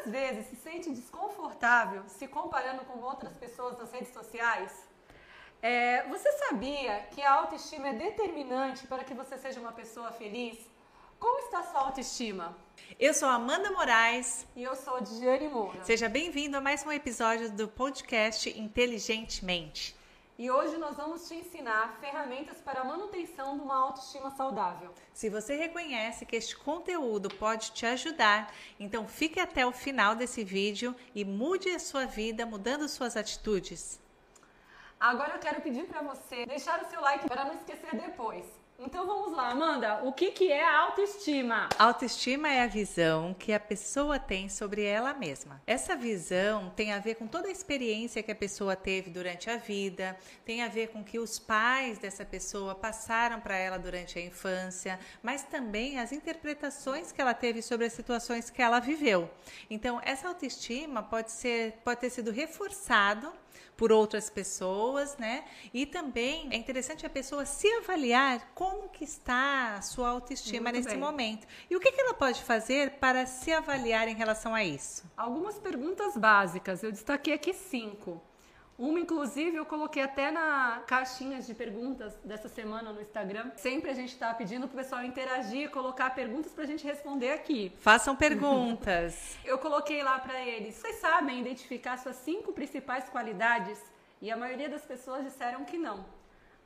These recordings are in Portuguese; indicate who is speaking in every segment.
Speaker 1: às vezes se sente desconfortável se comparando com outras pessoas nas redes sociais? É, você sabia que a autoestima é determinante para que você seja uma pessoa feliz? Como está a sua autoestima?
Speaker 2: Eu sou Amanda Moraes.
Speaker 1: E eu sou Diane Moura.
Speaker 2: Seja bem-vindo a mais um episódio do podcast Inteligentemente.
Speaker 1: E hoje nós vamos te ensinar ferramentas para a manutenção de uma autoestima saudável.
Speaker 2: Se você reconhece que este conteúdo pode te ajudar, então fique até o final desse vídeo e mude a sua vida mudando suas atitudes.
Speaker 1: Agora eu quero pedir para você deixar o seu like para não esquecer depois. Então vamos lá, Amanda, o que, que é autoestima?
Speaker 2: Autoestima é a visão que a pessoa tem sobre ela mesma. Essa visão tem a ver com toda a experiência que a pessoa teve durante a vida, tem a ver com que os pais dessa pessoa passaram para ela durante a infância, mas também as interpretações que ela teve sobre as situações que ela viveu. Então, essa autoestima pode ser pode ter sido reforçado por outras pessoas, né? E também é interessante a pessoa se avaliar como que está a sua autoestima Muito nesse bem. momento. E o que, que ela pode fazer para se avaliar em relação a isso?
Speaker 1: Algumas perguntas básicas. Eu destaquei aqui cinco. Uma, inclusive, eu coloquei até na caixinha de perguntas dessa semana no Instagram. Sempre a gente está pedindo para o pessoal interagir, colocar perguntas para a gente responder aqui.
Speaker 2: Façam perguntas.
Speaker 1: eu coloquei lá para eles. Vocês sabem identificar suas cinco principais qualidades? E a maioria das pessoas disseram que não.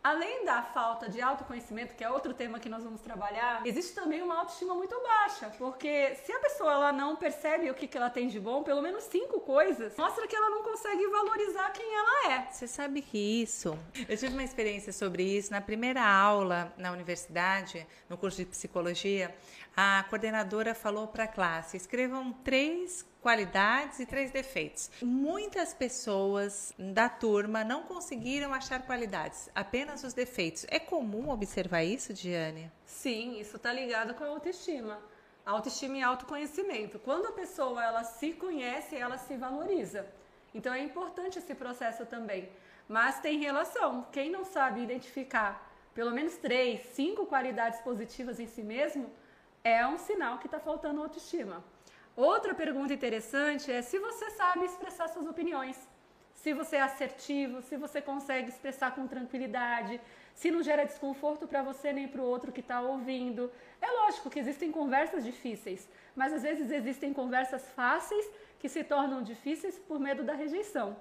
Speaker 1: Além da falta de autoconhecimento, que é outro tema que nós vamos trabalhar, existe também uma autoestima muito baixa, porque se a pessoa ela não percebe o que, que ela tem de bom, pelo menos cinco coisas, mostra que ela não consegue valorizar quem ela é.
Speaker 2: Você sabe que isso, eu tive uma experiência sobre isso na primeira aula na universidade, no curso de psicologia, a coordenadora falou para a classe: escrevam três qualidades e três defeitos. Muitas pessoas da turma não conseguiram achar qualidades, apenas os defeitos. É comum observar isso, Diane?
Speaker 1: Sim, isso está ligado com a autoestima. Autoestima e autoconhecimento. Quando a pessoa ela se conhece, ela se valoriza. Então é importante esse processo também. Mas tem relação. Quem não sabe identificar pelo menos três, cinco qualidades positivas em si mesmo, é um sinal que está faltando autoestima. Outra pergunta interessante é se você sabe expressar suas opiniões. Se você é assertivo, se você consegue expressar com tranquilidade, se não gera desconforto para você nem para o outro que está ouvindo. É lógico que existem conversas difíceis, mas às vezes existem conversas fáceis que se tornam difíceis por medo da rejeição.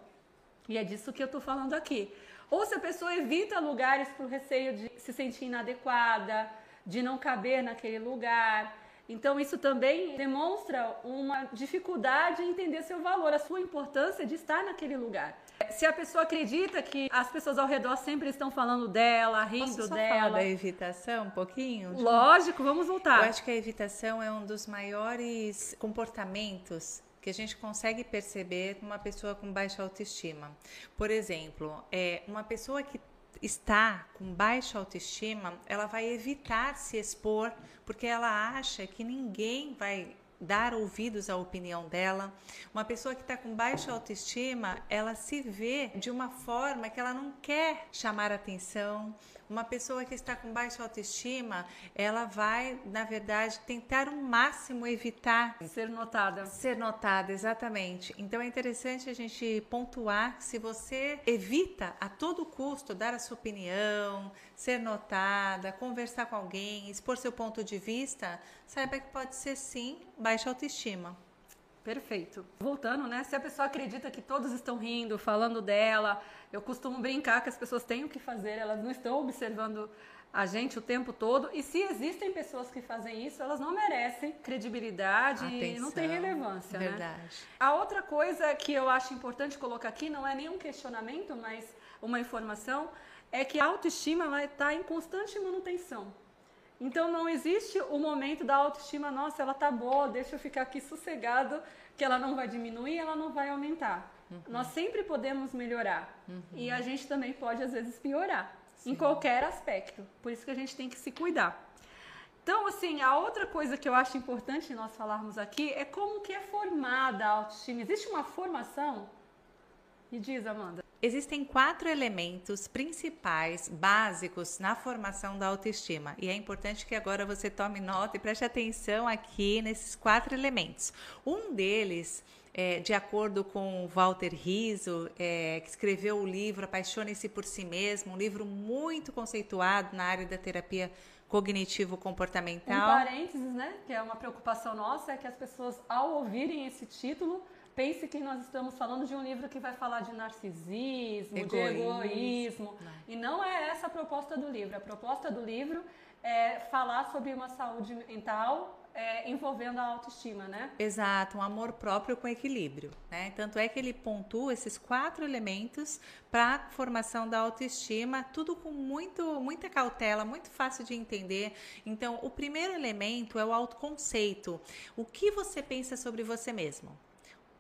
Speaker 1: E é disso que eu estou falando aqui. Ou se a pessoa evita lugares por receio de se sentir inadequada, de não caber naquele lugar. Então, isso também demonstra uma dificuldade em entender seu valor, a sua importância de estar naquele lugar. Se a pessoa acredita que as pessoas ao redor sempre estão falando dela, rindo
Speaker 2: Posso só
Speaker 1: dela.
Speaker 2: Falar da evitação um pouquinho?
Speaker 1: Lógico, vamos voltar.
Speaker 2: Eu acho que a evitação é um dos maiores comportamentos que a gente consegue perceber uma pessoa com baixa autoestima. Por exemplo, é uma pessoa que está com baixa autoestima, ela vai evitar se expor porque ela acha que ninguém vai dar ouvidos à opinião dela. Uma pessoa que está com baixa autoestima, ela se vê de uma forma que ela não quer chamar atenção. Uma pessoa que está com baixa autoestima, ela vai, na verdade, tentar o máximo evitar
Speaker 1: ser notada.
Speaker 2: Ser notada, exatamente. Então é interessante a gente pontuar que se você evita a todo custo dar a sua opinião, ser notada, conversar com alguém, expor seu ponto de vista, saiba que pode ser sim baixa autoestima.
Speaker 1: Perfeito. Voltando, né? Se a pessoa acredita que todos estão rindo, falando dela, eu costumo brincar que as pessoas têm o que fazer, elas não estão observando a gente o tempo todo. E se existem pessoas que fazem isso, elas não merecem credibilidade Atenção, e não tem relevância.
Speaker 2: Né? Verdade.
Speaker 1: Né? A outra coisa que eu acho importante colocar aqui não é nenhum questionamento, mas uma informação, é que a autoestima vai estar em constante manutenção. Então não existe o momento da autoestima, nossa, ela tá boa, deixa eu ficar aqui sossegado, que ela não vai diminuir, ela não vai aumentar. Uhum. Nós sempre podemos melhorar. Uhum. E a gente também pode, às vezes, piorar. Sim. Em qualquer aspecto. Por isso que a gente tem que se cuidar. Então, assim, a outra coisa que eu acho importante nós falarmos aqui é como que é formada a autoestima. Existe uma formação? Me diz, Amanda.
Speaker 2: Existem quatro elementos principais, básicos na formação da autoestima. E é importante que agora você tome nota e preste atenção aqui nesses quatro elementos. Um deles é, de acordo com Walter Rizzo, é, que escreveu o livro Apaixone-se por Si Mesmo, um livro muito conceituado na área da terapia cognitivo-comportamental.
Speaker 1: Um parênteses, né, que é uma preocupação nossa, é que as pessoas, ao ouvirem esse título, pense que nós estamos falando de um livro que vai falar de narcisismo, egoísmo. de egoísmo. Não. E não é essa a proposta do livro. A proposta do livro é falar sobre uma saúde mental é, envolvendo a autoestima, né?
Speaker 2: Exato, um amor próprio com equilíbrio, né? Tanto é que ele pontua esses quatro elementos para a formação da autoestima, tudo com muito, muita cautela, muito fácil de entender. Então, o primeiro elemento é o autoconceito. O que você pensa sobre você mesmo?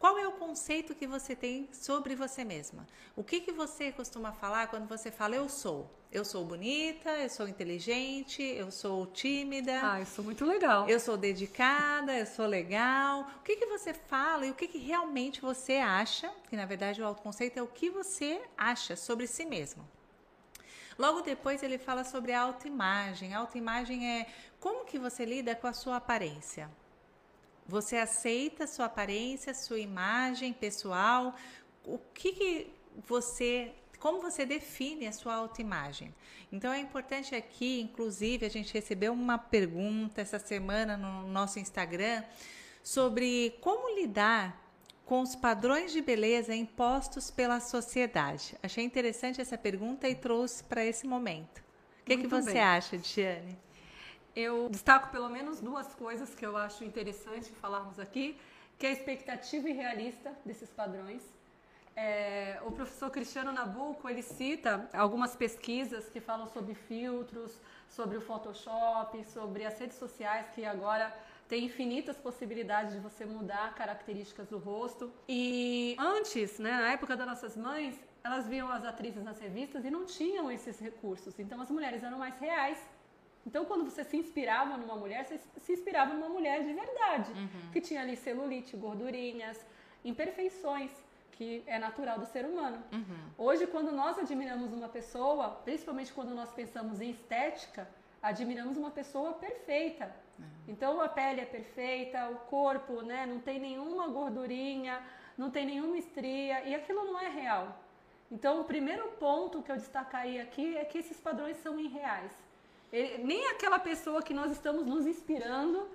Speaker 2: Qual é o conceito que você tem sobre você mesma? O que, que você costuma falar quando você fala eu sou? Eu sou bonita, eu sou inteligente, eu sou tímida.
Speaker 1: Ah, isso é muito legal.
Speaker 2: Eu sou dedicada, eu sou legal. O que, que você fala e o que, que realmente você acha? Que na verdade o autoconceito é o que você acha sobre si mesmo. Logo depois ele fala sobre a autoimagem. A autoimagem é como que você lida com a sua aparência. Você aceita sua aparência, sua imagem pessoal? O que, que você como você define a sua autoimagem. Então é importante aqui, inclusive, a gente recebeu uma pergunta essa semana no nosso Instagram sobre como lidar com os padrões de beleza impostos pela sociedade. Achei interessante essa pergunta e trouxe para esse momento. O que, que você bem. acha, Diane?
Speaker 1: Eu destaco pelo menos duas coisas que eu acho interessante falarmos aqui, que é a expectativa irrealista desses padrões. É, o professor Cristiano Nabuco ele cita algumas pesquisas que falam sobre filtros, sobre o Photoshop, sobre as redes sociais que agora tem infinitas possibilidades de você mudar características do rosto. E antes, né, na época das nossas mães, elas viam as atrizes nas revistas e não tinham esses recursos. Então as mulheres eram mais reais então, quando você se inspirava numa mulher, você se inspirava numa mulher de verdade, uhum. que tinha ali celulite, gordurinhas, imperfeições, que é natural do ser humano. Uhum. Hoje, quando nós admiramos uma pessoa, principalmente quando nós pensamos em estética, admiramos uma pessoa perfeita. Uhum. Então, a pele é perfeita, o corpo, né, não tem nenhuma gordurinha, não tem nenhuma estria, e aquilo não é real. Então, o primeiro ponto que eu destacaria aqui é que esses padrões são irreais. Ele, nem aquela pessoa que nós estamos nos inspirando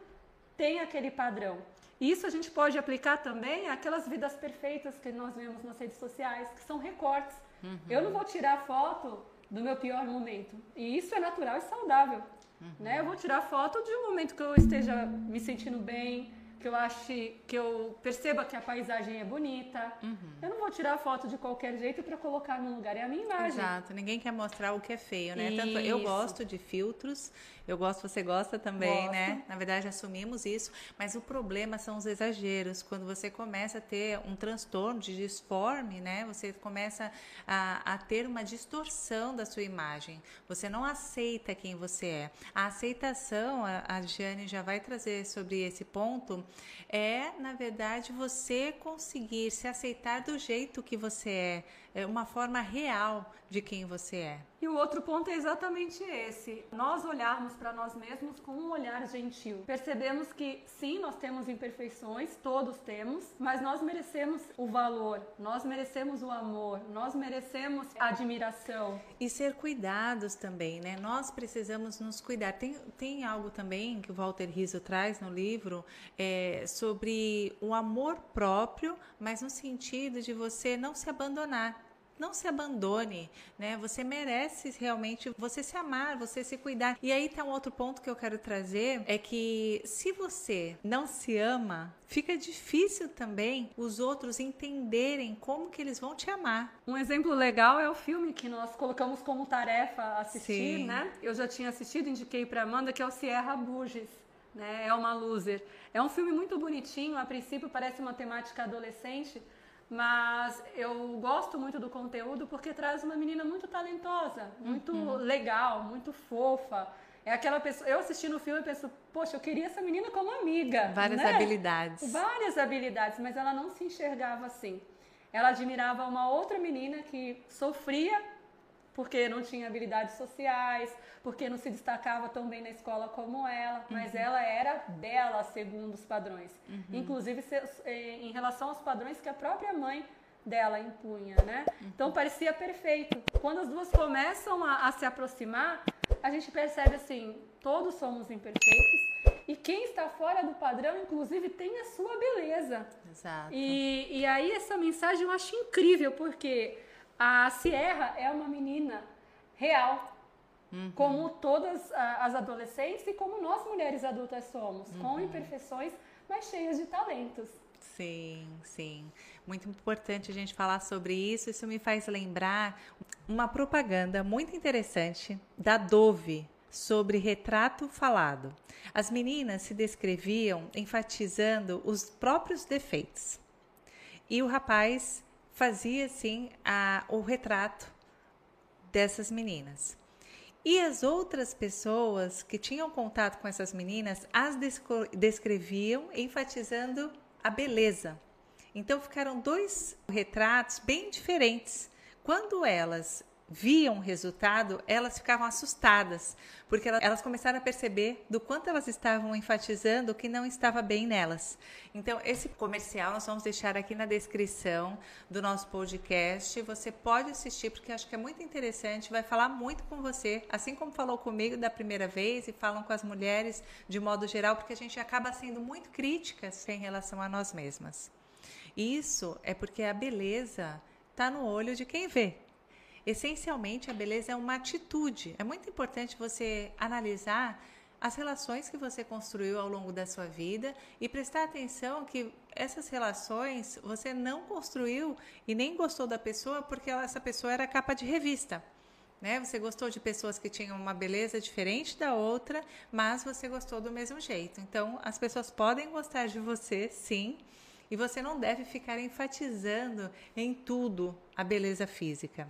Speaker 1: tem aquele padrão. Isso a gente pode aplicar também àquelas vidas perfeitas que nós vemos nas redes sociais, que são recortes. Uhum. Eu não vou tirar foto do meu pior momento. E isso é natural e saudável. Uhum. Né? Eu vou tirar foto de um momento que eu esteja me sentindo bem, que eu ache, que eu perceba que a paisagem é bonita. Uhum. Eu não vou tirar foto de qualquer jeito para colocar no lugar, é a minha imagem.
Speaker 2: Exato, ninguém quer mostrar o que é feio, né? Tanto eu gosto de filtros, eu gosto, você gosta também, gosto. né? Na verdade, assumimos isso, mas o problema são os exageros. Quando você começa a ter um transtorno de disforme, né? Você começa a, a ter uma distorção da sua imagem. Você não aceita quem você é. A aceitação, a, a Jane já vai trazer sobre esse ponto, é, na verdade, você conseguir se aceitar do jeito que você é, é uma forma real de quem você é.
Speaker 1: E o outro ponto é exatamente esse: nós olharmos para nós mesmos com um olhar gentil. Percebemos que sim, nós temos imperfeições, todos temos, mas nós merecemos o valor, nós merecemos o amor, nós merecemos a admiração.
Speaker 2: E ser cuidados também, né? Nós precisamos nos cuidar. Tem, tem algo também que o Walter Rizzo traz no livro é, sobre o amor próprio, mas no sentido de você não se abandonar não se abandone, né? Você merece realmente você se amar, você se cuidar. E aí tá um outro ponto que eu quero trazer é que se você não se ama, fica difícil também os outros entenderem como que eles vão te amar.
Speaker 1: Um exemplo legal é o filme que nós colocamos como tarefa assistir, Sim. né? Eu já tinha assistido, indiquei para Amanda que é o Sierra Burgess. Né, é uma loser. É um filme muito bonitinho, a princípio parece uma temática adolescente, mas eu gosto muito do conteúdo porque traz uma menina muito talentosa, muito uhum. legal, muito fofa. É aquela pessoa. Eu assistindo o filme e penso, poxa, eu queria essa menina como amiga.
Speaker 2: Várias
Speaker 1: né?
Speaker 2: habilidades.
Speaker 1: Várias habilidades, mas ela não se enxergava assim. ela admirava uma outra menina que sofria porque não tinha habilidades sociais, porque não se destacava tão bem na escola como ela, mas uhum. ela era bela segundo os padrões. Uhum. Inclusive eh, em relação aos padrões que a própria mãe dela impunha, né? Uhum. Então parecia perfeito. Quando as duas começam a, a se aproximar, a gente percebe assim, todos somos imperfeitos e quem está fora do padrão, inclusive, tem a sua beleza.
Speaker 2: Exato.
Speaker 1: E, e aí essa mensagem eu acho incrível, porque a Sierra é uma menina real, uhum. como todas as adolescentes e como nós mulheres adultas somos, uhum. com imperfeições, mas cheias de talentos.
Speaker 2: Sim, sim. Muito importante a gente falar sobre isso. Isso me faz lembrar uma propaganda muito interessante da Dove sobre retrato falado. As meninas se descreviam enfatizando os próprios defeitos. E o rapaz fazia assim a, o retrato dessas meninas. E as outras pessoas que tinham contato com essas meninas as descreviam enfatizando a beleza. Então ficaram dois retratos bem diferentes. Quando elas viam o resultado, elas ficavam assustadas, porque elas começaram a perceber do quanto elas estavam enfatizando que não estava bem nelas. Então, esse comercial nós vamos deixar aqui na descrição do nosso podcast. Você pode assistir, porque acho que é muito interessante, vai falar muito com você, assim como falou comigo da primeira vez e falam com as mulheres de modo geral, porque a gente acaba sendo muito críticas em relação a nós mesmas. Isso é porque a beleza está no olho de quem vê. Essencialmente, a beleza é uma atitude. É muito importante você analisar as relações que você construiu ao longo da sua vida e prestar atenção que essas relações você não construiu e nem gostou da pessoa porque essa pessoa era capa de revista. Né? Você gostou de pessoas que tinham uma beleza diferente da outra, mas você gostou do mesmo jeito. Então, as pessoas podem gostar de você, sim, e você não deve ficar enfatizando em tudo a beleza física.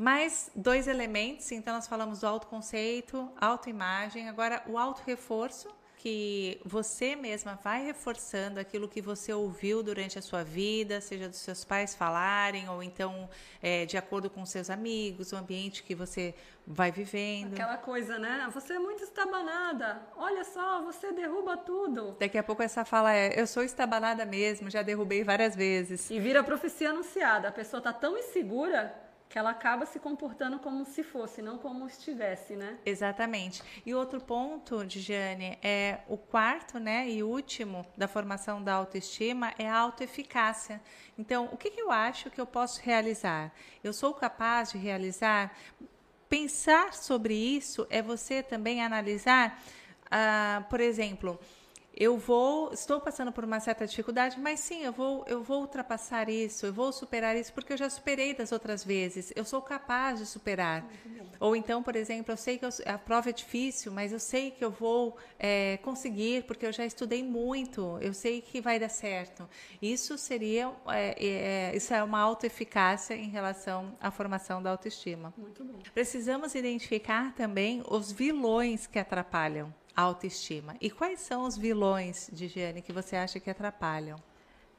Speaker 2: Mais dois elementos, então nós falamos do autoconceito, autoimagem, agora o autorreforço, que você mesma vai reforçando aquilo que você ouviu durante a sua vida, seja dos seus pais falarem, ou então é, de acordo com seus amigos, o ambiente que você vai vivendo.
Speaker 1: Aquela coisa, né? Você é muito estabanada. Olha só, você derruba tudo.
Speaker 2: Daqui a pouco essa fala é: eu sou estabanada mesmo, já derrubei várias vezes.
Speaker 1: E vira profecia anunciada. A pessoa tá tão insegura que ela acaba se comportando como se fosse, não como estivesse, né?
Speaker 2: Exatamente. E outro ponto, Diane, é o quarto, né, e último da formação da autoestima é a autoeficácia. Então, o que, que eu acho que eu posso realizar? Eu sou capaz de realizar? Pensar sobre isso é você também analisar, ah, por exemplo, eu vou, estou passando por uma certa dificuldade, mas sim, eu vou, eu vou ultrapassar isso, eu vou superar isso, porque eu já superei das outras vezes, eu sou capaz de superar. Ou então, por exemplo, eu sei que eu, a prova é difícil, mas eu sei que eu vou é, conseguir, porque eu já estudei muito, eu sei que vai dar certo. Isso seria, é, é, isso é uma autoeficácia em relação à formação da autoestima. Precisamos identificar também os vilões que atrapalham autoestima. E quais são os vilões de higiene que você acha que atrapalham?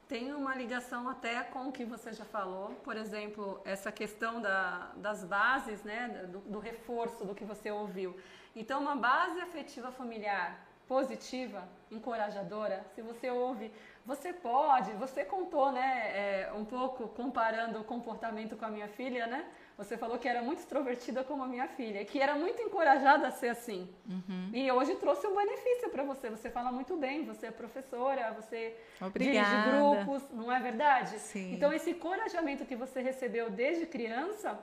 Speaker 1: Tem uma ligação até com o que você já falou, por exemplo, essa questão da, das bases, né, do, do reforço do que você ouviu. Então, uma base afetiva familiar positiva, encorajadora, se você ouve, você pode, você contou, né, é, um pouco comparando o comportamento com a minha filha, né? Você falou que era muito extrovertida como a minha filha, que era muito encorajada a ser assim. Uhum. E hoje trouxe um benefício para você. Você fala muito bem, você é professora, você Obrigada. dirige grupos, não é verdade?
Speaker 2: Sim.
Speaker 1: Então, esse encorajamento que você recebeu desde criança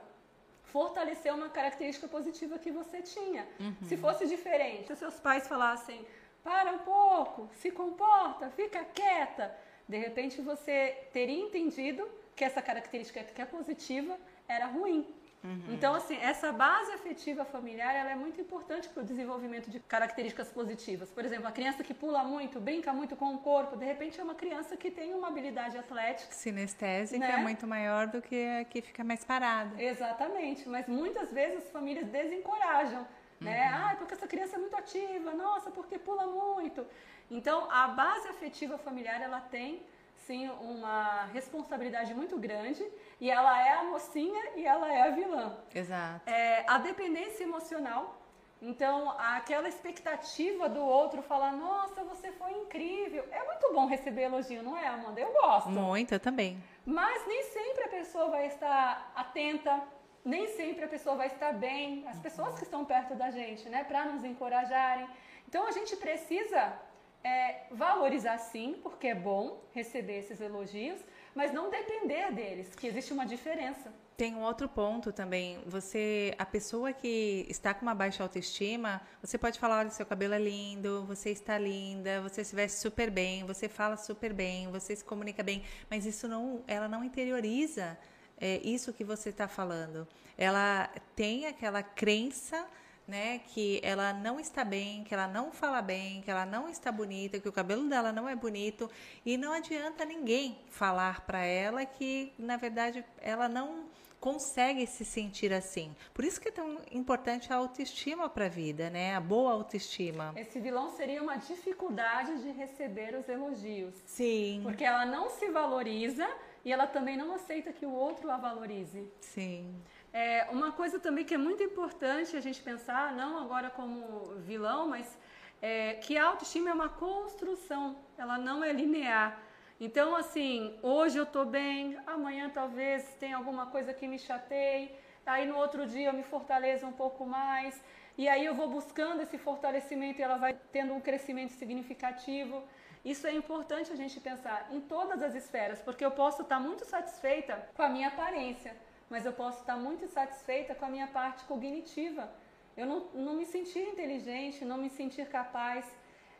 Speaker 1: fortaleceu uma característica positiva que você tinha. Uhum. Se fosse diferente, se seus pais falassem, para um pouco, se comporta, fica quieta, de repente você teria entendido que essa característica que é positiva era ruim. Uhum. Então, assim, essa base afetiva familiar ela é muito importante para o desenvolvimento de características positivas. Por exemplo, a criança que pula muito, brinca muito com o corpo, de repente é uma criança que tem uma habilidade atlética.
Speaker 2: Sinestésica né? é muito maior do que a que fica mais parada.
Speaker 1: Exatamente, mas muitas vezes as famílias desencorajam. Né? Uhum. Ah, porque essa criança é muito ativa, nossa, porque pula muito. Então, a base afetiva familiar ela tem sim uma responsabilidade muito grande e ela é a mocinha e ela é a vilã.
Speaker 2: Exato.
Speaker 1: É, a dependência emocional. Então, aquela expectativa do outro falar, nossa, você foi incrível. É muito bom receber elogio, não é, Amanda? Eu gosto.
Speaker 2: Muito, eu também.
Speaker 1: Mas nem sempre a pessoa vai estar atenta, nem sempre a pessoa vai estar bem. As pessoas que estão perto da gente, né, para nos encorajarem. Então, a gente precisa é, valorizar sim, porque é bom receber esses elogios, mas não depender deles, que existe uma diferença.
Speaker 2: Tem um outro ponto também. Você, a pessoa que está com uma baixa autoestima, você pode falar, olha, seu cabelo é lindo, você está linda, você se veste super bem, você fala super bem, você se comunica bem, mas isso não, ela não interioriza é, isso que você está falando. Ela tem aquela crença né, que ela não está bem, que ela não fala bem, que ela não está bonita, que o cabelo dela não é bonito e não adianta ninguém falar para ela que na verdade ela não consegue se sentir assim. Por isso que é tão importante a autoestima para a vida, né? A boa autoestima.
Speaker 1: Esse vilão seria uma dificuldade de receber os elogios.
Speaker 2: Sim.
Speaker 1: Porque ela não se valoriza e ela também não aceita que o outro a valorize.
Speaker 2: Sim.
Speaker 1: É, uma coisa também que é muito importante a gente pensar, não agora como vilão, mas é, que a autoestima é uma construção, ela não é linear. Então, assim, hoje eu tô bem, amanhã talvez tenha alguma coisa que me chateie, aí no outro dia eu me fortaleça um pouco mais, e aí eu vou buscando esse fortalecimento e ela vai tendo um crescimento significativo. Isso é importante a gente pensar em todas as esferas, porque eu posso estar muito satisfeita com a minha aparência, mas eu posso estar muito satisfeita com a minha parte cognitiva. Eu não, não me sentir inteligente, não me sentir capaz.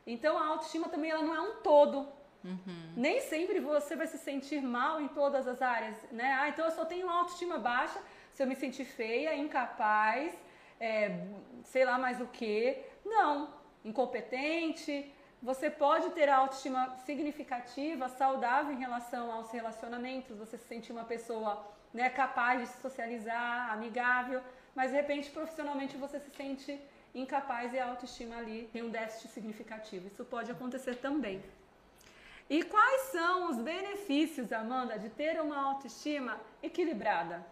Speaker 1: Então a autoestima também ela não é um todo, Uhum. Nem sempre você vai se sentir mal em todas as áreas, né? Ah, então eu só tenho autoestima baixa se eu me sentir feia, incapaz, é, sei lá mais o que. Não, incompetente. Você pode ter autoestima significativa, saudável em relação aos relacionamentos, você se sentir uma pessoa né, capaz de se socializar, amigável, mas de repente profissionalmente você se sente incapaz e a autoestima ali tem um déficit significativo. Isso pode acontecer também. E quais são os benefícios, Amanda, de ter uma autoestima equilibrada?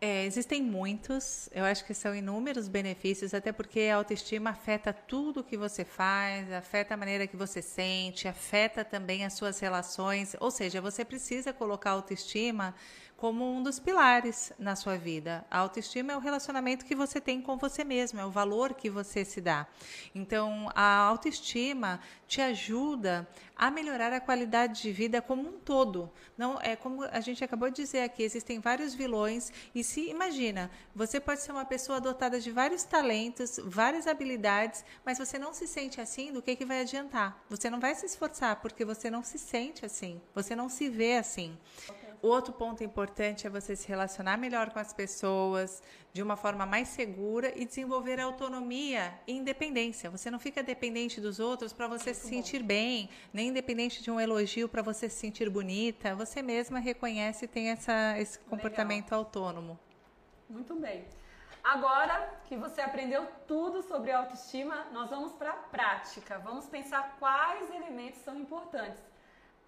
Speaker 2: É, existem muitos, eu acho que são inúmeros benefícios, até porque a autoestima afeta tudo que você faz, afeta a maneira que você sente, afeta também as suas relações, ou seja, você precisa colocar autoestima como um dos pilares na sua vida. A autoestima é o relacionamento que você tem com você mesmo, é o valor que você se dá. Então, a autoestima te ajuda a melhorar a qualidade de vida como um todo. Não é como a gente acabou de dizer aqui, existem vários vilões e se imagina, você pode ser uma pessoa dotada de vários talentos, várias habilidades, mas você não se sente assim, do que que vai adiantar? Você não vai se esforçar porque você não se sente assim, você não se vê assim. Outro ponto importante é você se relacionar melhor com as pessoas de uma forma mais segura e desenvolver autonomia e independência. Você não fica dependente dos outros para você Muito se sentir bom. bem, nem dependente de um elogio para você se sentir bonita. Você mesma reconhece e tem essa, esse comportamento Legal. autônomo.
Speaker 1: Muito bem. Agora que você aprendeu tudo sobre autoestima, nós vamos para a prática. Vamos pensar quais elementos são importantes.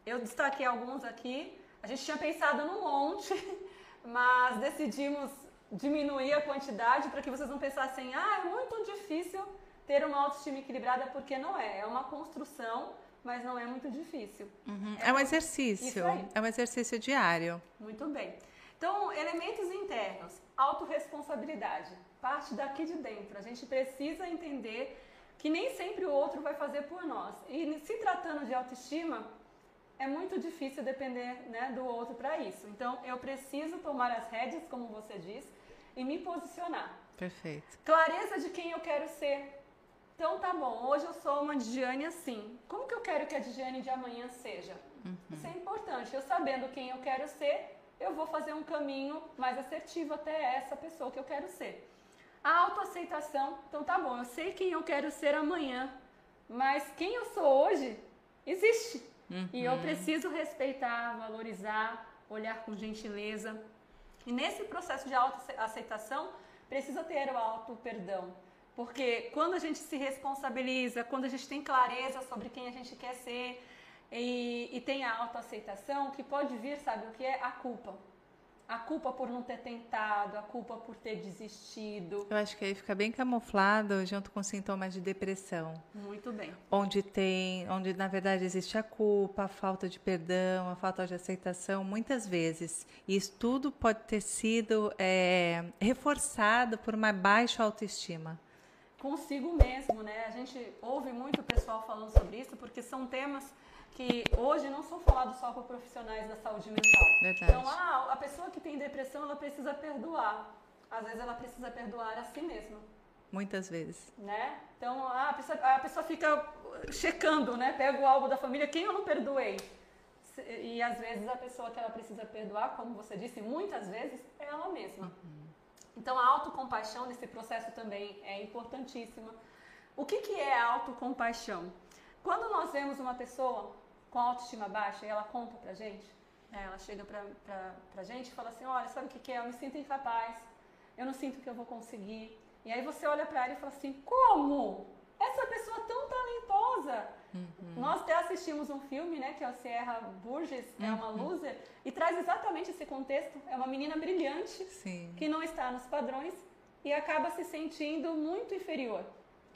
Speaker 1: Eu destaquei alguns aqui, a gente tinha pensado num monte, mas decidimos diminuir a quantidade para que vocês não pensassem, ah, é muito difícil ter uma autoestima equilibrada, porque não é. É uma construção, mas não é muito difícil.
Speaker 2: Uhum. É, é, um exercício. É um exercício diário.
Speaker 1: Muito bem. Então, elementos internos, autorresponsabilidade, parte daqui de dentro. A gente precisa entender que nem sempre o outro vai fazer por nós. E se tratando de autoestima, é muito difícil depender né, do outro para isso. Então, eu preciso tomar as rédeas, como você diz, e me posicionar.
Speaker 2: Perfeito.
Speaker 1: Clareza de quem eu quero ser. Então, tá bom, hoje eu sou uma Diane assim. Como que eu quero que a Diane de amanhã seja? Uhum. Isso é importante. Eu sabendo quem eu quero ser, eu vou fazer um caminho mais assertivo até essa pessoa que eu quero ser. A autoaceitação, então tá bom, eu sei quem eu quero ser amanhã, mas quem eu sou hoje existe. Uhum. E eu preciso respeitar, valorizar, olhar com gentileza. E nesse processo de autoaceitação, precisa ter o auto-perdão. Porque quando a gente se responsabiliza, quando a gente tem clareza sobre quem a gente quer ser, e, e tem a autoaceitação, que pode vir, sabe o que é? A culpa. A culpa por não ter tentado, a culpa por ter desistido.
Speaker 2: Eu acho que aí fica bem camuflado junto com sintomas de depressão.
Speaker 1: Muito bem.
Speaker 2: Onde tem, onde na verdade existe a culpa, a falta de perdão, a falta de aceitação, muitas vezes. E isso tudo pode ter sido é, reforçado por uma baixa autoestima
Speaker 1: consigo mesmo, né? A gente ouve muito o pessoal falando sobre isso porque são temas que hoje não são falados só por profissionais da saúde mental.
Speaker 2: Verdade.
Speaker 1: Então, ah, a pessoa que tem depressão, ela precisa perdoar. Às vezes ela precisa perdoar a si mesma.
Speaker 2: Muitas vezes.
Speaker 1: Né? Então, ah, a pessoa, a pessoa fica checando, né? Pega o álbum da família, quem eu não perdoei? E às vezes a pessoa que ela precisa perdoar, como você disse, muitas vezes é ela mesma. Uhum. Então, a autocompaixão nesse processo também é importantíssima. O que, que é a autocompaixão? Quando nós vemos uma pessoa com autoestima baixa e ela conta pra gente, né, ela chega pra, pra, pra gente e fala assim: Olha, sabe o que, que é? Eu me sinto incapaz, eu não sinto que eu vou conseguir. E aí você olha para ela e fala assim: Como? Essa pessoa tão talentosa. Uhum. Nós até assistimos um filme, né, que é o Sierra Burgess, uhum. é uma uhum. loser, e traz exatamente esse contexto. É uma menina brilhante
Speaker 2: Sim.
Speaker 1: que não está nos padrões e acaba se sentindo muito inferior.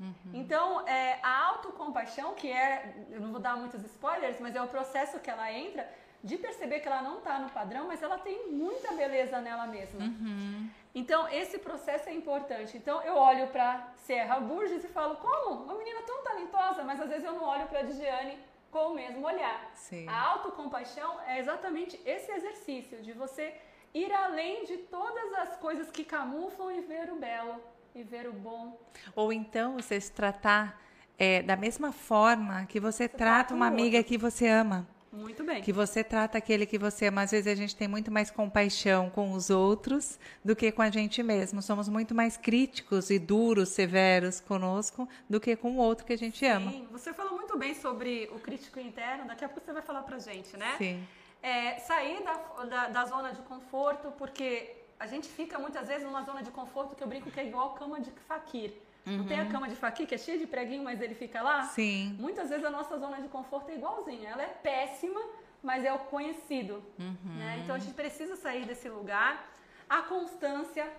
Speaker 1: Uhum. Então, é, a autocompaixão, que é, eu não vou dar muitos spoilers, mas é o processo que ela entra de perceber que ela não está no padrão, mas ela tem muita beleza nela mesma.
Speaker 2: Uhum.
Speaker 1: Então, esse processo é importante. Então, eu olho para Serra Burgess e falo, como? Uma menina tão talentosa, mas às vezes eu não olho para a Digiane com o mesmo olhar.
Speaker 2: Sim.
Speaker 1: A autocompaixão é exatamente esse exercício de você ir além de todas as coisas que camuflam e ver o belo e ver o bom.
Speaker 2: Ou então você se tratar é, da mesma forma que você, você trata uma amiga outro. que você ama.
Speaker 1: Muito bem.
Speaker 2: Que você trata aquele que você ama. Às vezes a gente tem muito mais compaixão com os outros do que com a gente mesmo. Somos muito mais críticos e duros, severos conosco do que com o outro que a gente
Speaker 1: Sim,
Speaker 2: ama.
Speaker 1: Sim, você falou muito bem sobre o crítico interno. Daqui a pouco você vai falar pra gente, né?
Speaker 2: Sim.
Speaker 1: É, sair da, da, da zona de conforto, porque a gente fica muitas vezes numa zona de conforto que eu brinco que é igual cama de faquir. Uhum. Não tem a uhum. cama de faquir que é cheia de preguinho, mas ele fica lá?
Speaker 2: Sim.
Speaker 1: Muitas vezes a nossa zona de conforto é igualzinha. Ela é péssima, mas é o conhecido.
Speaker 2: Uhum.
Speaker 1: Né? Então a gente precisa sair desse lugar. A constância,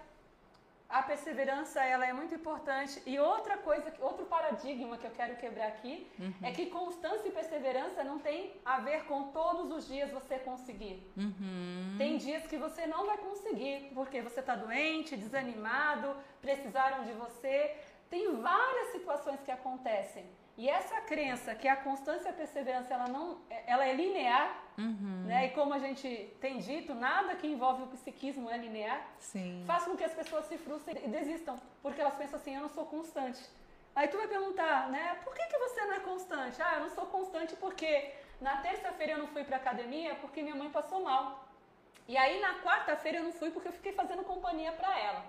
Speaker 1: a perseverança ela é muito importante. E outra coisa, outro paradigma que eu quero quebrar aqui uhum. é que constância e perseverança não tem a ver com todos os dias você conseguir.
Speaker 2: Uhum.
Speaker 1: Tem dias que você não vai conseguir porque você está doente, desanimado, precisaram de você. Tem várias situações que acontecem. E essa crença que a constância e a perseverança ela não, ela é linear,
Speaker 2: uhum.
Speaker 1: né? E como a gente tem dito, nada que envolve o psiquismo é linear.
Speaker 2: Sim.
Speaker 1: Faz com que as pessoas se frustrem e desistam, porque elas pensam assim: eu não sou constante. Aí tu vai perguntar, né? Por que, que você não é constante? Ah, eu não sou constante porque na terça-feira eu não fui para academia porque minha mãe passou mal. E aí na quarta-feira eu não fui porque eu fiquei fazendo companhia para ela.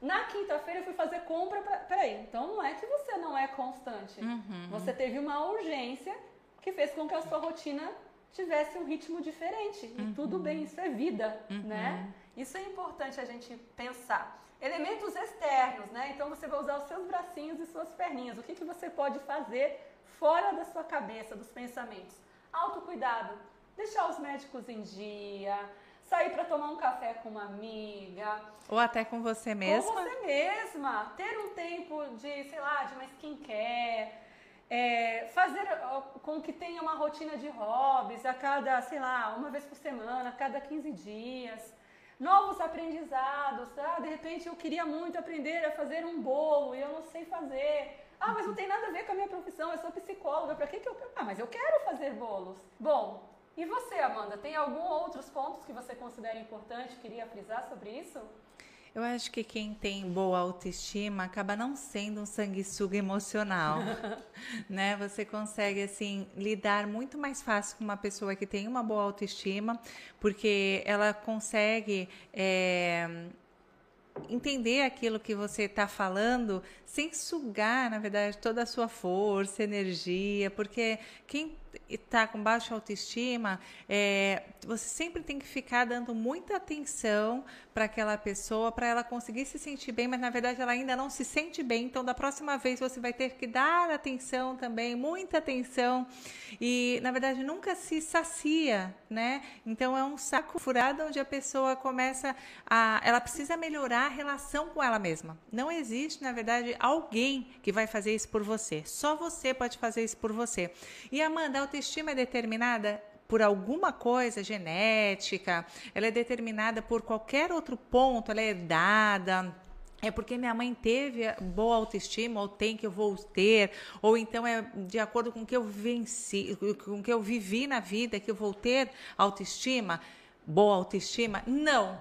Speaker 1: Na quinta-feira eu fui fazer compra. Pra... Peraí, então não é que você não é constante.
Speaker 2: Uhum.
Speaker 1: Você teve uma urgência que fez com que a sua rotina tivesse um ritmo diferente. E uhum. tudo bem, isso é vida,
Speaker 2: uhum.
Speaker 1: né? Isso é importante a gente pensar. Elementos externos, né? Então você vai usar os seus bracinhos e suas perninhas. O que, que você pode fazer fora da sua cabeça, dos pensamentos? Autocuidado. Deixar os médicos em dia, sair para tomar um café com uma amiga.
Speaker 2: Ou até com você mesma.
Speaker 1: Com você mesma. Ter um tempo de, sei lá, de uma skincare. É, fazer com que tenha uma rotina de hobbies a cada, sei lá, uma vez por semana, a cada 15 dias. Novos aprendizados. Ah, de repente eu queria muito aprender a fazer um bolo e eu não sei fazer. Ah, mas não tem nada a ver com a minha profissão, eu sou psicóloga, para que, que eu. Ah, mas eu quero fazer bolos. Bom, e você, Amanda, tem algum outros pontos que você considera importante? Queria frisar sobre isso?
Speaker 2: Eu acho que quem tem boa autoestima acaba não sendo um sanguessuga emocional, né? Você consegue assim lidar muito mais fácil com uma pessoa que tem uma boa autoestima, porque ela consegue é, entender aquilo que você está falando sem sugar, na verdade, toda a sua força, energia, porque quem está com baixa autoestima, é, você sempre tem que ficar dando muita atenção para aquela pessoa, para ela conseguir se sentir bem, mas na verdade ela ainda não se sente bem. Então, da próxima vez você vai ter que dar atenção também, muita atenção, e na verdade nunca se sacia, né? Então, é um saco furado onde a pessoa começa a. Ela precisa melhorar a relação com ela mesma. Não existe, na verdade, alguém que vai fazer isso por você. Só você pode fazer isso por você. E Amanda, a autoestima é determinada por alguma coisa genética, ela é determinada por qualquer outro ponto, ela é herdada. É porque minha mãe teve boa autoestima, ou tem que eu vou ter, ou então é de acordo com o que eu venci, com o que eu vivi na vida, que eu vou ter autoestima, boa autoestima. Não,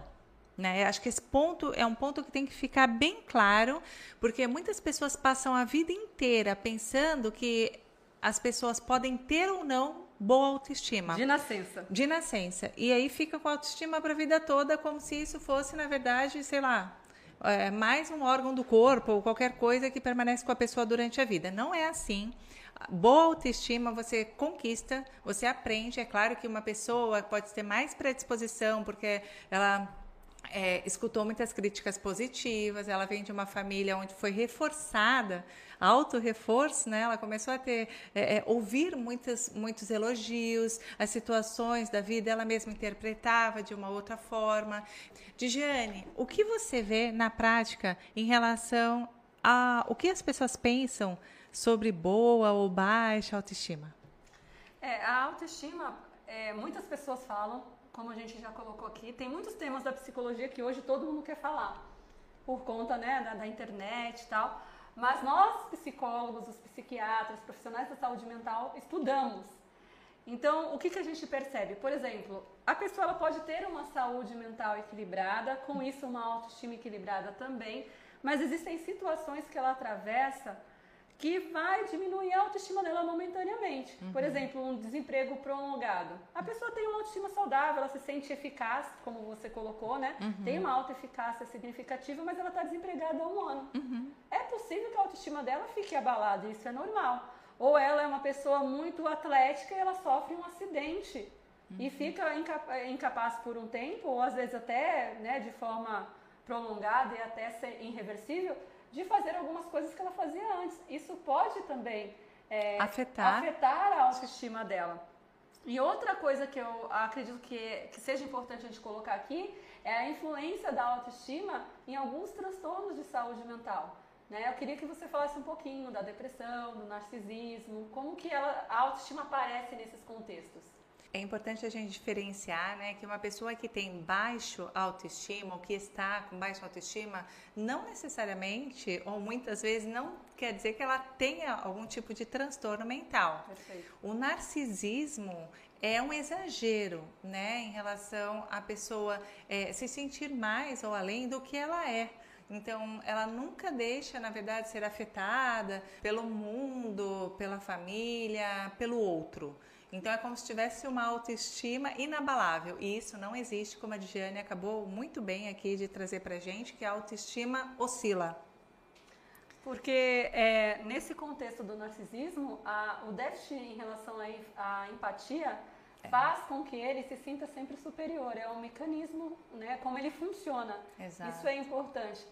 Speaker 2: né? Acho que esse ponto é um ponto que tem que ficar bem claro, porque muitas pessoas passam a vida inteira pensando que as pessoas podem ter ou não boa autoestima.
Speaker 1: De nascença.
Speaker 2: De nascença. E aí fica com a autoestima para a vida toda, como se isso fosse, na verdade, sei lá, é, mais um órgão do corpo ou qualquer coisa que permanece com a pessoa durante a vida. Não é assim. Boa autoestima você conquista, você aprende. É claro que uma pessoa pode ter mais predisposição porque ela é, escutou muitas críticas positivas, ela vem de uma família onde foi reforçada, auto-reforço, né? Ela começou a ter, é, é, ouvir muitos, muitos elogios, as situações da vida ela mesma interpretava de uma outra forma. Digiane, o que você vê na prática em relação a o que as pessoas pensam sobre boa ou baixa autoestima?
Speaker 1: É, a autoestima, é, muitas pessoas falam como a gente já colocou aqui, tem muitos temas da psicologia que hoje todo mundo quer falar, por conta né, da, da internet e tal. Mas nós, psicólogos, os psiquiatras, profissionais da saúde mental, estudamos. Então, o que, que a gente percebe? Por exemplo, a pessoa pode ter uma saúde mental equilibrada, com isso uma autoestima equilibrada também, mas existem situações que ela atravessa que vai diminuir a autoestima dela momentaneamente. Uhum. Por exemplo, um desemprego prolongado. A pessoa tem uma autoestima saudável, ela se sente eficaz, como você colocou, né? Uhum. Tem uma alta eficácia significativa, mas ela está desempregada há um ano. Uhum. É possível que a autoestima dela fique abalada, isso é normal. Ou ela é uma pessoa muito atlética e ela sofre um acidente e uhum. fica incapaz por um tempo, ou às vezes até né, de forma prolongada e até ser irreversível, de fazer algumas coisas que ela fazia antes. Isso pode também é,
Speaker 2: afetar.
Speaker 1: afetar a autoestima dela. E outra coisa que eu acredito que, que seja importante a gente colocar aqui é a influência da autoestima em alguns transtornos de saúde mental. Né? Eu queria que você falasse um pouquinho da depressão, do narcisismo, como que ela, a autoestima aparece nesses contextos.
Speaker 2: É importante a gente diferenciar né, que uma pessoa que tem baixo autoestima ou que está com baixa autoestima, não necessariamente ou muitas vezes não quer dizer que ela tenha algum tipo de transtorno mental. Perfeito. O narcisismo é um exagero né, em relação à pessoa é, se sentir mais ou além do que ela é. Então, ela nunca deixa, na verdade, ser afetada pelo mundo, pela família, pelo outro. Então é como se tivesse uma autoestima inabalável. E isso não existe, como a Diane acabou muito bem aqui de trazer para gente, que a autoestima oscila.
Speaker 1: Porque é, nesse contexto do narcisismo, a, o déficit em relação à empatia é. faz com que ele se sinta sempre superior. É um mecanismo, né, como ele funciona. Exato. Isso é importante.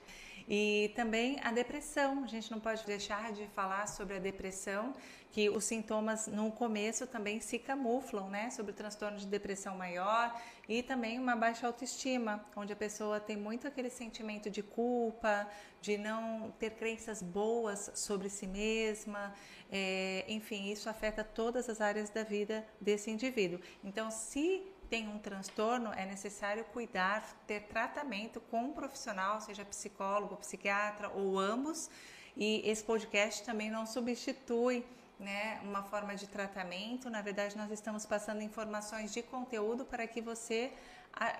Speaker 2: E também a depressão. A gente não pode deixar de falar sobre a depressão, que os sintomas no começo também se camuflam, né? Sobre o transtorno de depressão maior e também uma baixa autoestima, onde a pessoa tem muito aquele sentimento de culpa, de não ter crenças boas sobre si mesma. É, enfim, isso afeta todas as áreas da vida desse indivíduo. Então, se tem um transtorno, é necessário cuidar, ter tratamento com um profissional, seja psicólogo, psiquiatra ou ambos. E esse podcast também não substitui né, uma forma de tratamento. Na verdade, nós estamos passando informações de conteúdo para que você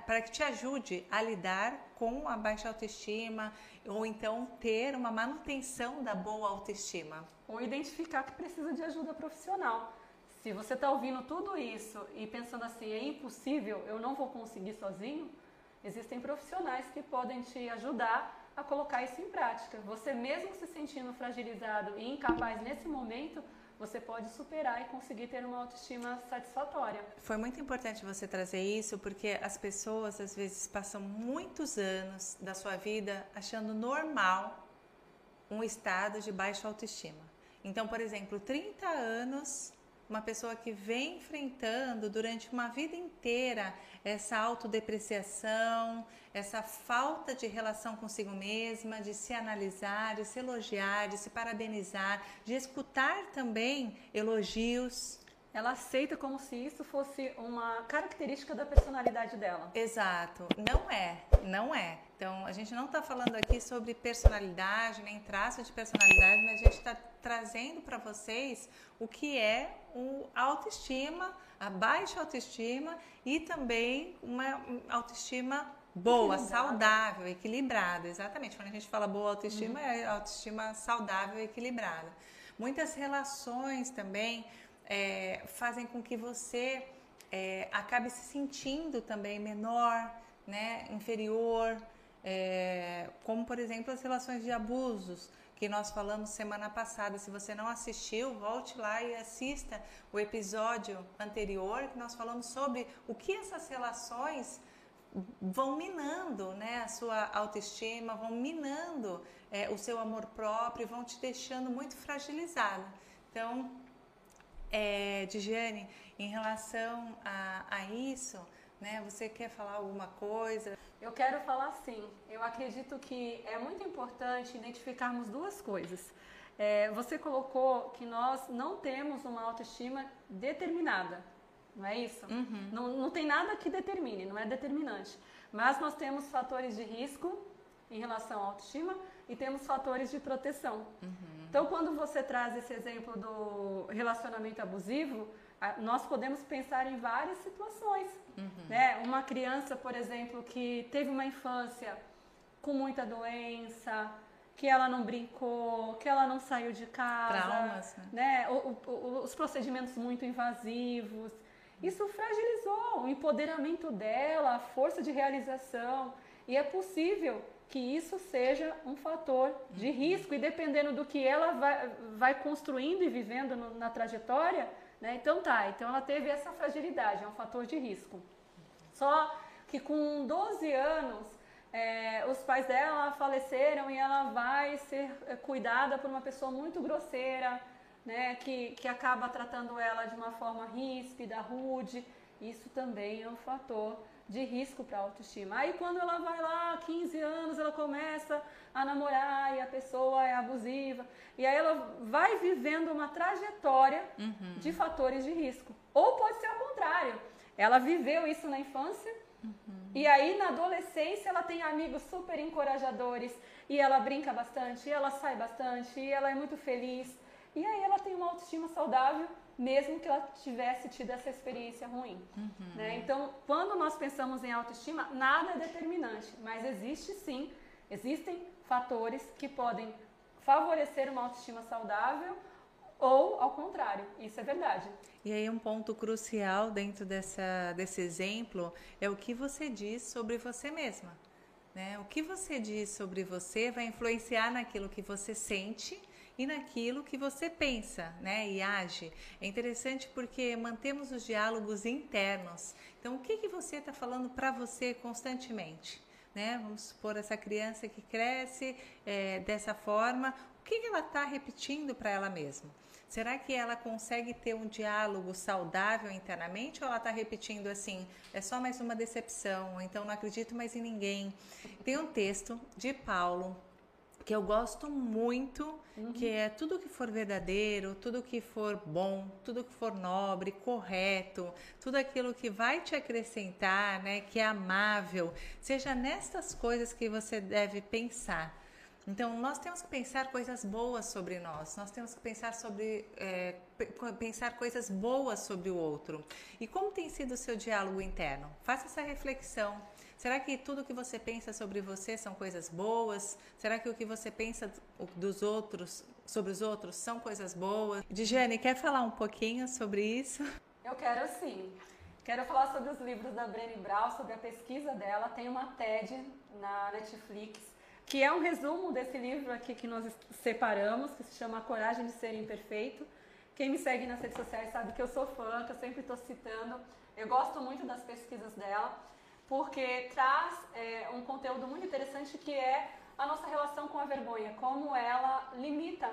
Speaker 2: para que te ajude a lidar com a baixa autoestima ou então ter uma manutenção da boa autoestima.
Speaker 1: Ou identificar que precisa de ajuda profissional. Se você está ouvindo tudo isso e pensando assim, é impossível, eu não vou conseguir sozinho, existem profissionais que podem te ajudar a colocar isso em prática. Você mesmo se sentindo fragilizado e incapaz nesse momento, você pode superar e conseguir ter uma autoestima satisfatória.
Speaker 2: Foi muito importante você trazer isso, porque as pessoas às vezes passam muitos anos da sua vida achando normal um estado de baixa autoestima. Então, por exemplo, 30 anos uma pessoa que vem enfrentando durante uma vida inteira essa autodepreciação, essa falta de relação consigo mesma, de se analisar, de se elogiar, de se parabenizar, de escutar também elogios.
Speaker 1: Ela aceita como se isso fosse uma característica da personalidade dela.
Speaker 2: Exato. Não é, não é. Então, a gente não está falando aqui sobre personalidade, nem traço de personalidade, mas a gente está trazendo para vocês o que é o autoestima, a baixa autoestima e também uma autoestima boa, saudável, equilibrada. Exatamente. Quando a gente fala boa autoestima, uhum. é autoestima saudável e equilibrada. Muitas relações também é, fazem com que você é, acabe se sentindo também menor, né, inferior, é, como por exemplo as relações de abusos que nós falamos semana passada. Se você não assistiu, volte lá e assista o episódio anterior que nós falamos sobre o que essas relações vão minando né, a sua autoestima, vão minando é, o seu amor próprio, vão te deixando muito fragilizada. Então, é, Digiane, em relação a, a isso, né, você quer falar alguma coisa?
Speaker 1: Eu quero falar sim. Eu acredito que é muito importante identificarmos duas coisas. É, você colocou que nós não temos uma autoestima determinada, não é isso? Uhum. Não, não tem nada que determine, não é determinante. Mas nós temos fatores de risco em relação à autoestima e temos fatores de proteção. Uhum. Então, quando você traz esse exemplo do relacionamento abusivo, nós podemos pensar em várias situações. Uhum. Né? Uma criança, por exemplo, que teve uma infância com muita doença, que ela não brincou, que ela não saiu de casa,
Speaker 2: Traumas, né?
Speaker 1: né? O, o, os procedimentos muito invasivos. Isso fragilizou o empoderamento dela, a força de realização. E é possível que isso seja um fator de uhum. risco, e dependendo do que ela vai, vai construindo e vivendo no, na trajetória, né? Então tá, então ela teve essa fragilidade, é um fator de risco. Só que com 12 anos, é, os pais dela faleceram e ela vai ser é, cuidada por uma pessoa muito grosseira, né? Que, que acaba tratando ela de uma forma ríspida, rude. Isso também é um fator de risco para a autoestima. Aí quando ela vai lá, 15 anos, ela começa a namorar e a pessoa é abusiva. E aí ela vai vivendo uma trajetória uhum. de fatores de risco. Ou pode ser ao contrário. Ela viveu isso na infância uhum. e aí na adolescência ela tem amigos super encorajadores e ela brinca bastante, e ela sai bastante, e ela é muito feliz. E aí ela tem uma autoestima saudável mesmo que ela tivesse tido essa experiência ruim. Uhum. Né? Então, quando nós pensamos em autoestima, nada é determinante, mas existe sim, existem fatores que podem favorecer uma autoestima saudável ou ao contrário, isso é verdade.
Speaker 2: E aí um ponto crucial dentro dessa, desse exemplo é o que você diz sobre você mesma. Né? O que você diz sobre você vai influenciar naquilo que você sente e naquilo que você pensa né, e age. É interessante porque mantemos os diálogos internos. Então, o que, que você está falando para você constantemente? Né? Vamos supor essa criança que cresce é, dessa forma, o que, que ela está repetindo para ela mesma? Será que ela consegue ter um diálogo saudável internamente ou ela está repetindo assim, é só mais uma decepção, ou então não acredito mais em ninguém? Tem um texto de Paulo que eu gosto muito, uhum. que é tudo que for verdadeiro, tudo que for bom, tudo que for nobre, correto, tudo aquilo que vai te acrescentar, né, que é amável, seja nestas coisas que você deve pensar. Então, nós temos que pensar coisas boas sobre nós, nós temos que pensar sobre é, pensar coisas boas sobre o outro. E como tem sido o seu diálogo interno? Faça essa reflexão. Será que tudo que você pensa sobre você são coisas boas? Será que o que você pensa dos outros, sobre os outros, são coisas boas? Diane, quer falar um pouquinho sobre isso?
Speaker 1: Eu quero sim. Quero falar sobre os livros da Brené Brown, sobre a pesquisa dela. Tem uma TED na Netflix, que é um resumo desse livro aqui que nós separamos, que se chama A Coragem de Ser Imperfeito, Quem me segue nas redes sociais sabe que eu sou fã, que eu sempre estou citando. Eu gosto muito das pesquisas dela, porque traz é, um conteúdo muito interessante que é a nossa relação com a vergonha, como ela limita,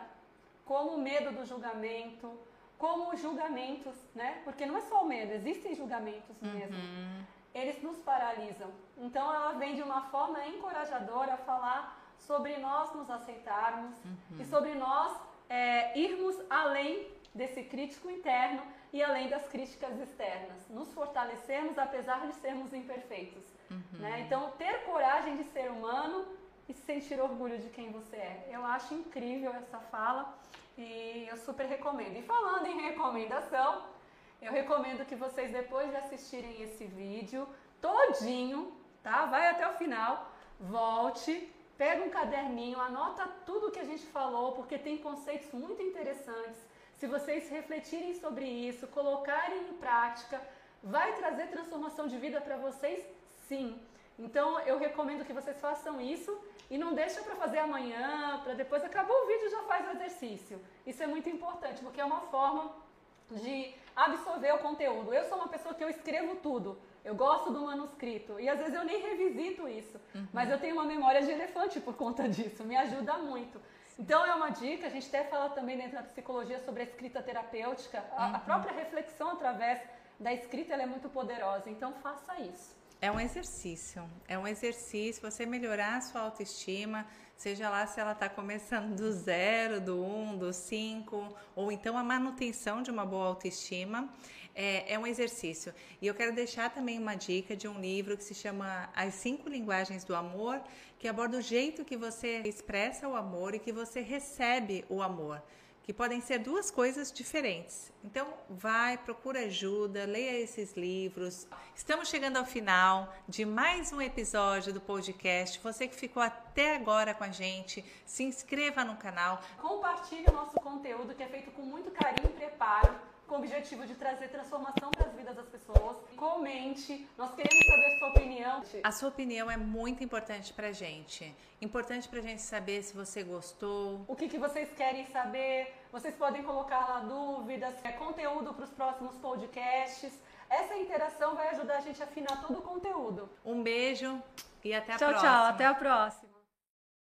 Speaker 1: como o medo do julgamento, como os julgamentos, né? Porque não é só o medo, existem julgamentos mesmo. Uhum. Eles nos paralisam. Então ela vem de uma forma encorajadora falar sobre nós nos aceitarmos uhum. e sobre nós é, irmos além desse crítico interno e além das críticas externas. Nos fortalecermos apesar de sermos imperfeitos. Uhum. Né? Então, ter coragem de ser humano e sentir orgulho de quem você é. Eu acho incrível essa fala e eu super recomendo. E falando em recomendação, eu recomendo que vocês depois de assistirem esse vídeo todinho, tá? Vai até o final, volte, pega um caderninho, anota tudo que a gente falou, porque tem conceitos muito interessantes. Se vocês refletirem sobre isso, colocarem em prática, vai trazer transformação de vida para vocês? Sim. Então eu recomendo que vocês façam isso e não deixa para fazer amanhã, para depois acabou o vídeo já faz o exercício. Isso é muito importante, porque é uma forma de absorver o conteúdo. Eu sou uma pessoa que eu escrevo tudo. Eu gosto do manuscrito e às vezes eu nem revisito isso, uhum. mas eu tenho uma memória de elefante por conta disso, me ajuda muito. Então é uma dica, a gente até fala também dentro da psicologia sobre a escrita terapêutica, uhum. a, a, uhum. própria reflexão através da escrita é muito poderosa, então faça isso.
Speaker 2: É um exercício, é um exercício, você melhorar a sua autoestima, seja lá se ela está começando do zero, do um, do cinco, ou então a manutenção de uma boa autoestima, é, é, um exercício. E eu quero deixar também uma dica de um livro que se chama As Cinco Linguagens do Amor, que aborda o jeito que você expressa o amor e que você recebe o amor que podem ser duas coisas diferentes. Então, vai, procura ajuda, leia esses livros. Estamos chegando ao final de mais um episódio do podcast. Você que ficou até agora com a gente, se inscreva no canal.
Speaker 1: Compartilhe o nosso conteúdo que é feito com muito carinho e preparo com o objetivo de trazer transformação para as vidas das pessoas. Comente, nós queremos saber a sua opinião.
Speaker 2: A sua opinião é muito importante para gente. Importante para gente saber se você gostou.
Speaker 1: O que, que vocês querem saber? Vocês podem colocar lá dúvidas, é, conteúdo para os próximos podcasts. Essa interação vai ajudar a gente a afinar todo o conteúdo.
Speaker 2: Um beijo e até a
Speaker 1: tchau,
Speaker 2: próxima.
Speaker 1: Tchau, tchau. Até a próxima.